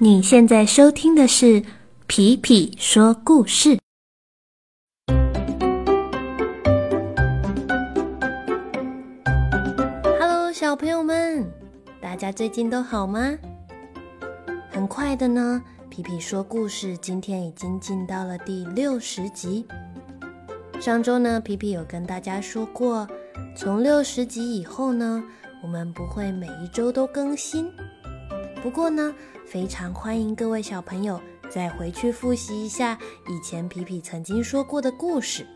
你现在收听的是皮皮说故事。Hello，小朋友们，大家最近都好吗？很快的呢，皮皮说故事今天已经进到了第六十集。上周呢，皮皮有跟大家说过，从六十集以后呢，我们不会每一周都更新。不过呢，非常欢迎各位小朋友再回去复习一下以前皮皮曾经说过的故事。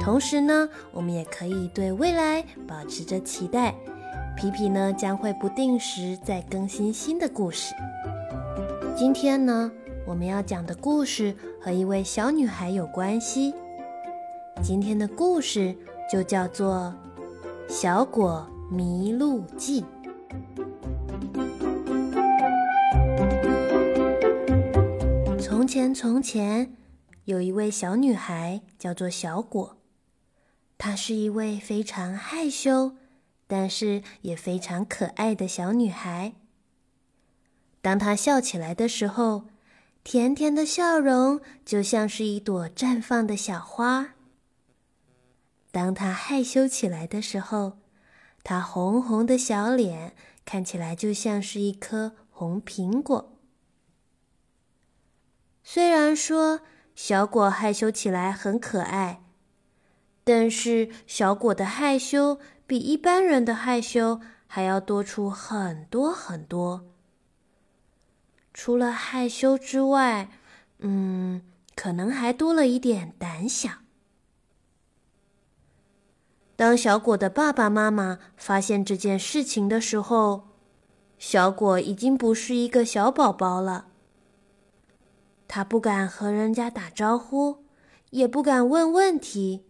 同时呢，我们也可以对未来保持着期待。皮皮呢将会不定时再更新新的故事。今天呢，我们要讲的故事和一位小女孩有关系。今天的故事就叫做《小果迷路记》。前，从前，有一位小女孩，叫做小果。她是一位非常害羞，但是也非常可爱的小女孩。当她笑起来的时候，甜甜的笑容就像是一朵绽放的小花；当她害羞起来的时候，她红红的小脸看起来就像是一颗红苹果。虽然说小果害羞起来很可爱，但是小果的害羞比一般人的害羞还要多出很多很多。除了害羞之外，嗯，可能还多了一点胆小。当小果的爸爸妈妈发现这件事情的时候，小果已经不是一个小宝宝了。他不敢和人家打招呼，也不敢问问题。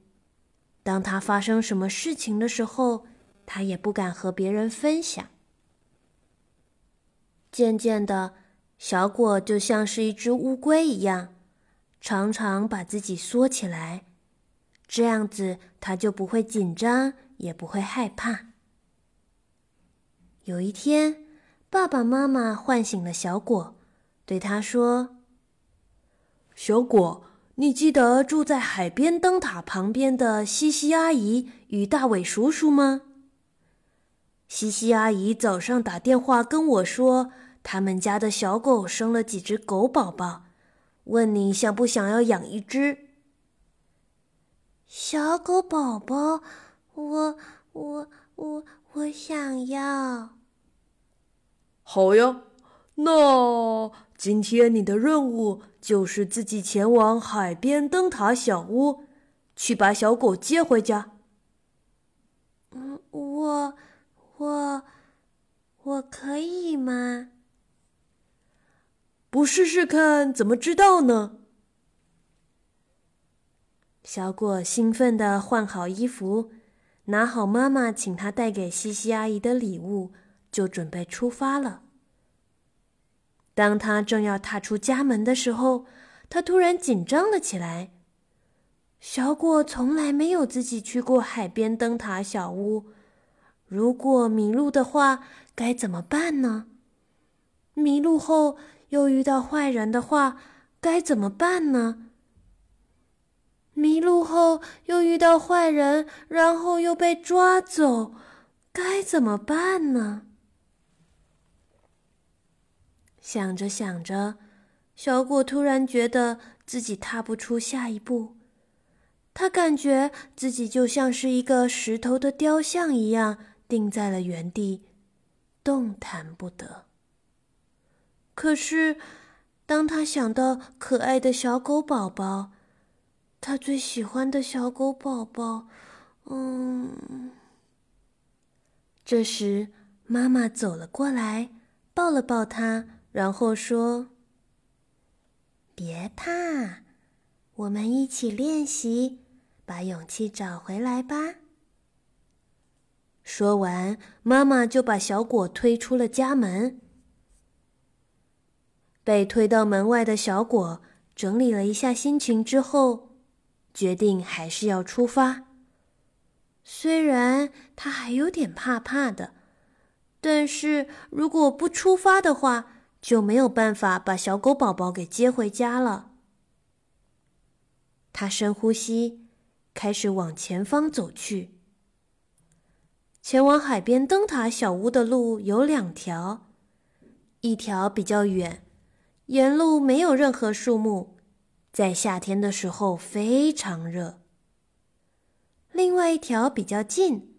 当他发生什么事情的时候，他也不敢和别人分享。渐渐的，小果就像是一只乌龟一样，常常把自己缩起来，这样子他就不会紧张，也不会害怕。有一天，爸爸妈妈唤醒了小果，对他说。小果，你记得住在海边灯塔旁边的西西阿姨与大伟叔叔吗？西西阿姨早上打电话跟我说，他们家的小狗生了几只狗宝宝，问你想不想要养一只小狗宝宝？我我我我想要。好呀，那今天你的任务。就是自己前往海边灯塔小屋，去把小狗接回家。嗯，我我我可以吗？不试试看怎么知道呢？小果兴奋的换好衣服，拿好妈妈请他带给西西阿姨的礼物，就准备出发了。当他正要踏出家门的时候，他突然紧张了起来。小果从来没有自己去过海边灯塔小屋，如果迷路的话，该怎么办呢？迷路后又遇到坏人的话，该怎么办呢？迷路后又遇到坏人，然后又被抓走，该怎么办呢？想着想着，小果突然觉得自己踏不出下一步。他感觉自己就像是一个石头的雕像一样，定在了原地，动弹不得。可是，当他想到可爱的小狗宝宝，他最喜欢的小狗宝宝，嗯，这时妈妈走了过来，抱了抱他。然后说：“别怕，我们一起练习，把勇气找回来吧。”说完，妈妈就把小果推出了家门。被推到门外的小果整理了一下心情之后，决定还是要出发。虽然他还有点怕怕的，但是如果不出发的话，就没有办法把小狗宝宝给接回家了。他深呼吸，开始往前方走去。前往海边灯塔小屋的路有两条，一条比较远，沿路没有任何树木，在夏天的时候非常热。另外一条比较近，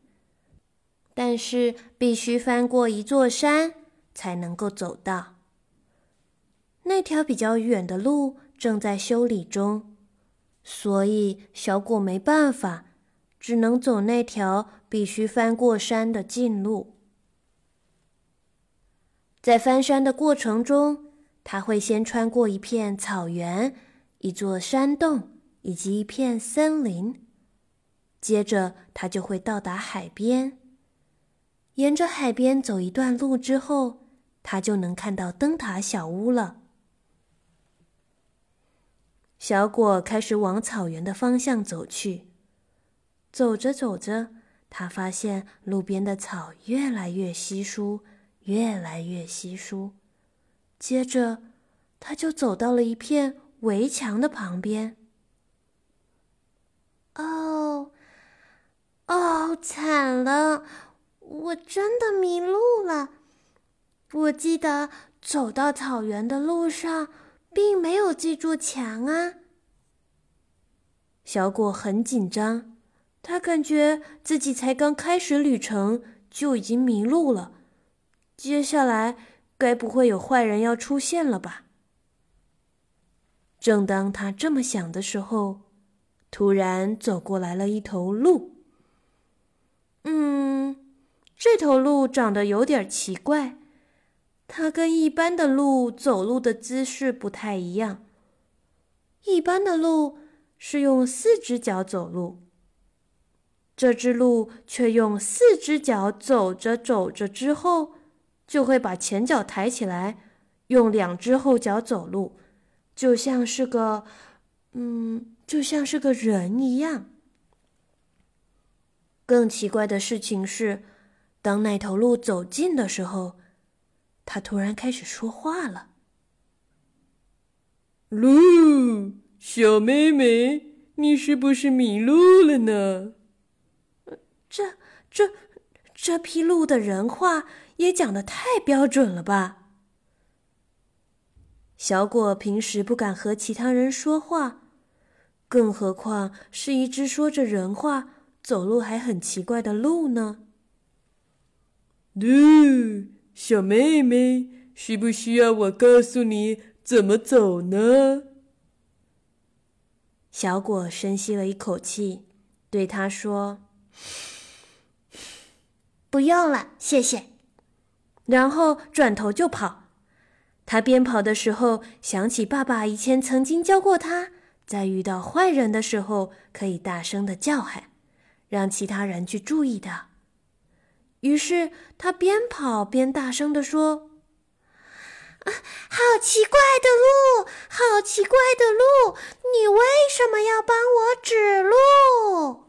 但是必须翻过一座山才能够走到。那条比较远的路正在修理中。所以，小果没办法，只能走那条必须翻过山的近路。在翻山的过程中，他会先穿过一片草原、一座山洞以及一片森林，接着他就会到达海边。沿着海边走一段路之后，他就能看到灯塔小屋了。小果开始往草原的方向走去。走着走着，他发现路边的草越来越稀疏，越来越稀疏。接着，他就走到了一片围墙的旁边。哦，哦，惨了！我真的迷路了。我记得走到草原的路上。并没有这座墙啊！小果很紧张，他感觉自己才刚开始旅程就已经迷路了。接下来该不会有坏人要出现了吧？正当他这么想的时候，突然走过来了一头鹿。嗯，这头鹿长得有点奇怪。它跟一般的鹿走路的姿势不太一样。一般的鹿是用四只脚走路，这只鹿却用四只脚走着走着之后，就会把前脚抬起来，用两只后脚走路，就像是个，嗯，就像是个人一样。更奇怪的事情是，当那头鹿走近的时候。他突然开始说话了：“鹿，小妹妹，你是不是迷路了呢？”这、这、这批鹿的人话也讲的太标准了吧？小果平时不敢和其他人说话，更何况是一只说着人话、走路还很奇怪的鹿呢？鹿。小妹妹，需不需要我告诉你怎么走呢？小果深吸了一口气，对他说：“不用了，谢谢。”然后转头就跑。他边跑的时候，想起爸爸以前曾经教过他，在遇到坏人的时候可以大声的叫喊，让其他人去注意的。于是他边跑边大声地说：“啊，好奇怪的路，好奇怪的路！你为什么要帮我指路？”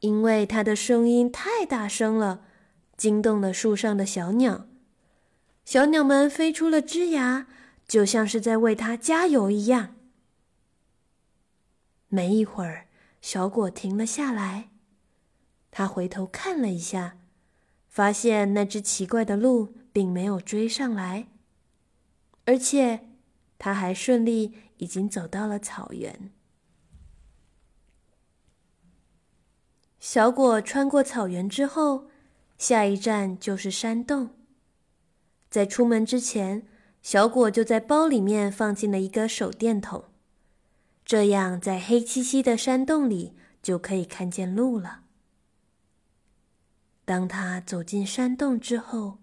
因为他的声音太大声了，惊动了树上的小鸟。小鸟们飞出了枝芽，就像是在为他加油一样。没一会儿，小果停了下来。他回头看了一下，发现那只奇怪的鹿并没有追上来，而且他还顺利已经走到了草原。小果穿过草原之后，下一站就是山洞。在出门之前，小果就在包里面放进了一个手电筒，这样在黑漆漆的山洞里就可以看见路了。当他走进山洞之后，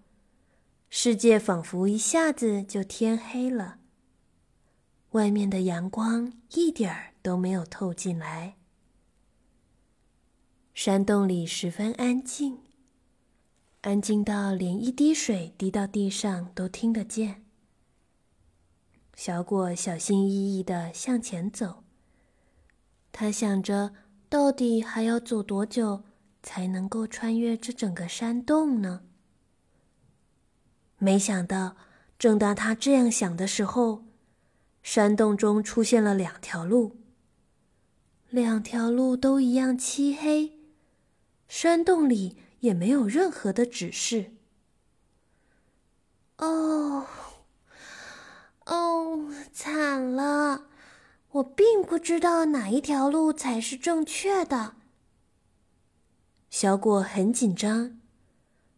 世界仿佛一下子就天黑了。外面的阳光一点儿都没有透进来。山洞里十分安静，安静到连一滴水滴到地上都听得见。小果小心翼翼的向前走，他想着，到底还要走多久？才能够穿越这整个山洞呢？没想到，正当他这样想的时候，山洞中出现了两条路。两条路都一样漆黑，山洞里也没有任何的指示。哦，哦，惨了！我并不知道哪一条路才是正确的。小果很紧张，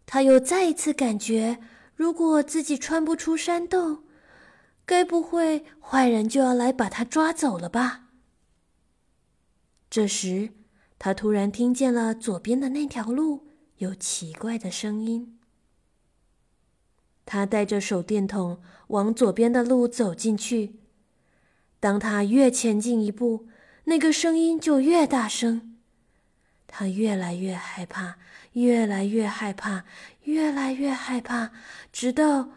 他又再一次感觉，如果自己穿不出山洞，该不会坏人就要来把他抓走了吧？这时，他突然听见了左边的那条路有奇怪的声音。他带着手电筒往左边的路走进去。当他越前进一步，那个声音就越大声。他越来越害怕，越来越害怕，越来越害怕，直到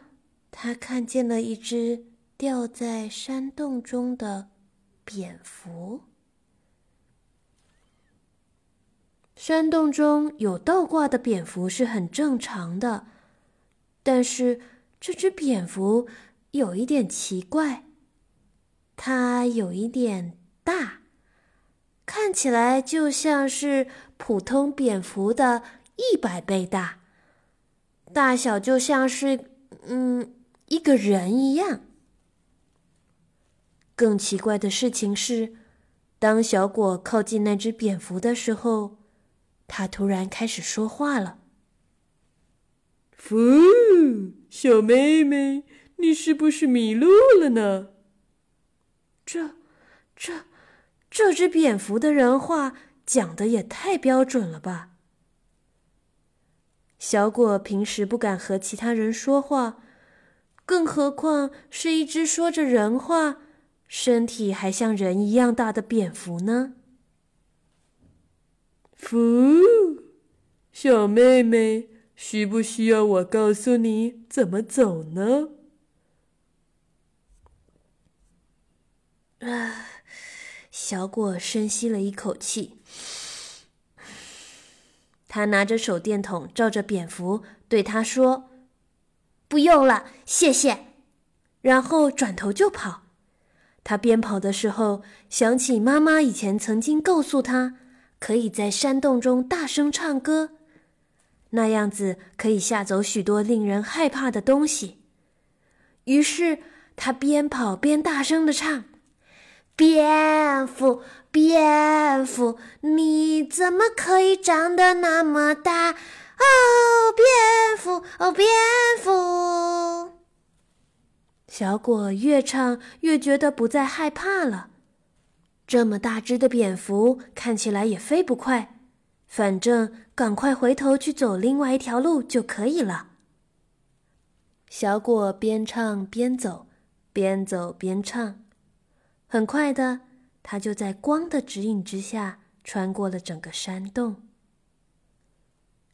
他看见了一只掉在山洞中的蝙蝠。山洞中有倒挂的蝙蝠是很正常的。但是这只蝙蝠有一点奇怪，它有一点大，看起来就像是普通蝙蝠的一百倍大，大小就像是嗯一个人一样。更奇怪的事情是，当小果靠近那只蝙蝠的时候，它突然开始说话了。福，小妹妹，你是不是迷路了呢？这、这、这只蝙蝠的人话讲的也太标准了吧！小果平时不敢和其他人说话，更何况是一只说着人话、身体还像人一样大的蝙蝠呢？福，小妹妹。需不需要我告诉你怎么走呢？啊，小果深吸了一口气，他拿着手电筒照着蝙蝠，对他说：“不用了，谢谢。”然后转头就跑。他边跑的时候，想起妈妈以前曾经告诉他，可以在山洞中大声唱歌。那样子可以吓走许多令人害怕的东西。于是他边跑边大声的唱：“蝙蝠，蝙蝠，你怎么可以长得那么大？哦，蝙蝠，哦，蝙蝠。”小果越唱越觉得不再害怕了。这么大只的蝙蝠看起来也飞不快。反正赶快回头去走另外一条路就可以了。小果边唱边走，边走边唱，很快的，他就在光的指引之下穿过了整个山洞。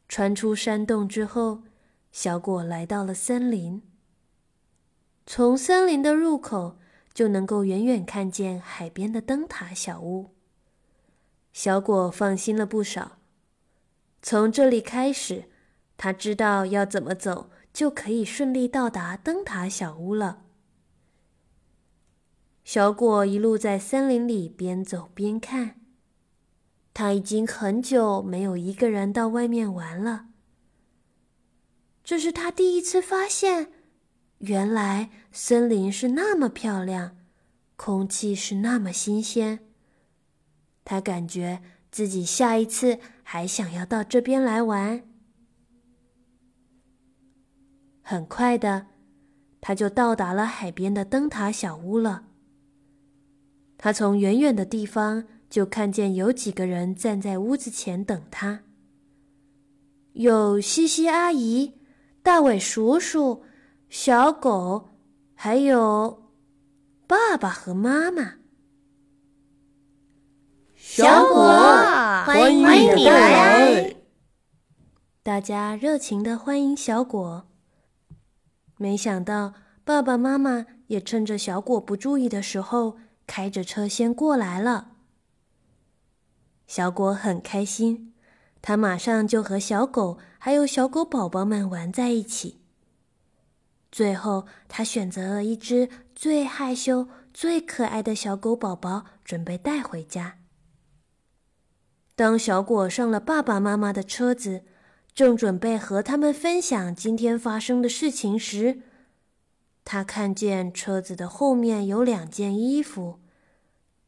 穿出山洞之后，小果来到了森林。从森林的入口就能够远远看见海边的灯塔小屋。小果放心了不少。从这里开始，他知道要怎么走，就可以顺利到达灯塔小屋了。小果一路在森林里边走边看，他已经很久没有一个人到外面玩了。这是他第一次发现，原来森林是那么漂亮，空气是那么新鲜。他感觉。自己下一次还想要到这边来玩。很快的，他就到达了海边的灯塔小屋了。他从远远的地方就看见有几个人站在屋子前等他，有西西阿姨、大伟叔叔、小狗，还有爸爸和妈妈。小果，欢迎你来！大家热情的欢迎小果。没想到爸爸妈妈也趁着小果不注意的时候，开着车先过来了。小果很开心，他马上就和小狗还有小狗宝宝们玩在一起。最后，他选择了一只最害羞、最可爱的小狗宝宝，准备带回家。当小果上了爸爸妈妈的车子，正准备和他们分享今天发生的事情时，他看见车子的后面有两件衣服，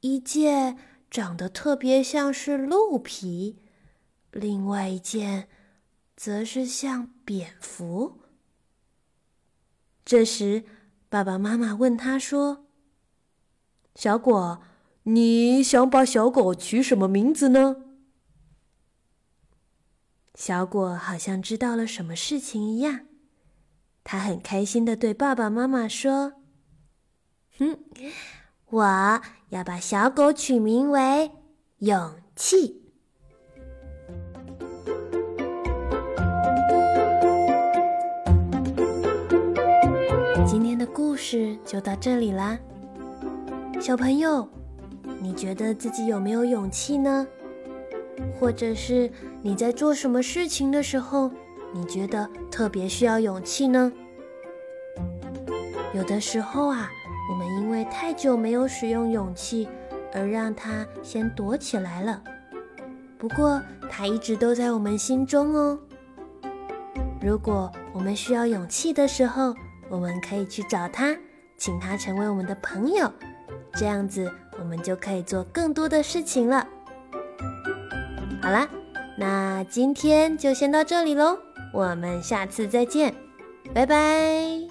一件长得特别像是鹿皮，另外一件则是像蝙蝠。这时，爸爸妈妈问他说：“小果，你想把小狗取什么名字呢？”小果好像知道了什么事情一样，他很开心的对爸爸妈妈说：“哼，我要把小狗取名为勇气。”今天的故事就到这里啦，小朋友，你觉得自己有没有勇气呢？或者是你在做什么事情的时候，你觉得特别需要勇气呢？有的时候啊，我们因为太久没有使用勇气，而让它先躲起来了。不过，它一直都在我们心中哦。如果我们需要勇气的时候，我们可以去找它，请它成为我们的朋友，这样子我们就可以做更多的事情了。好啦，那今天就先到这里喽，我们下次再见，拜拜。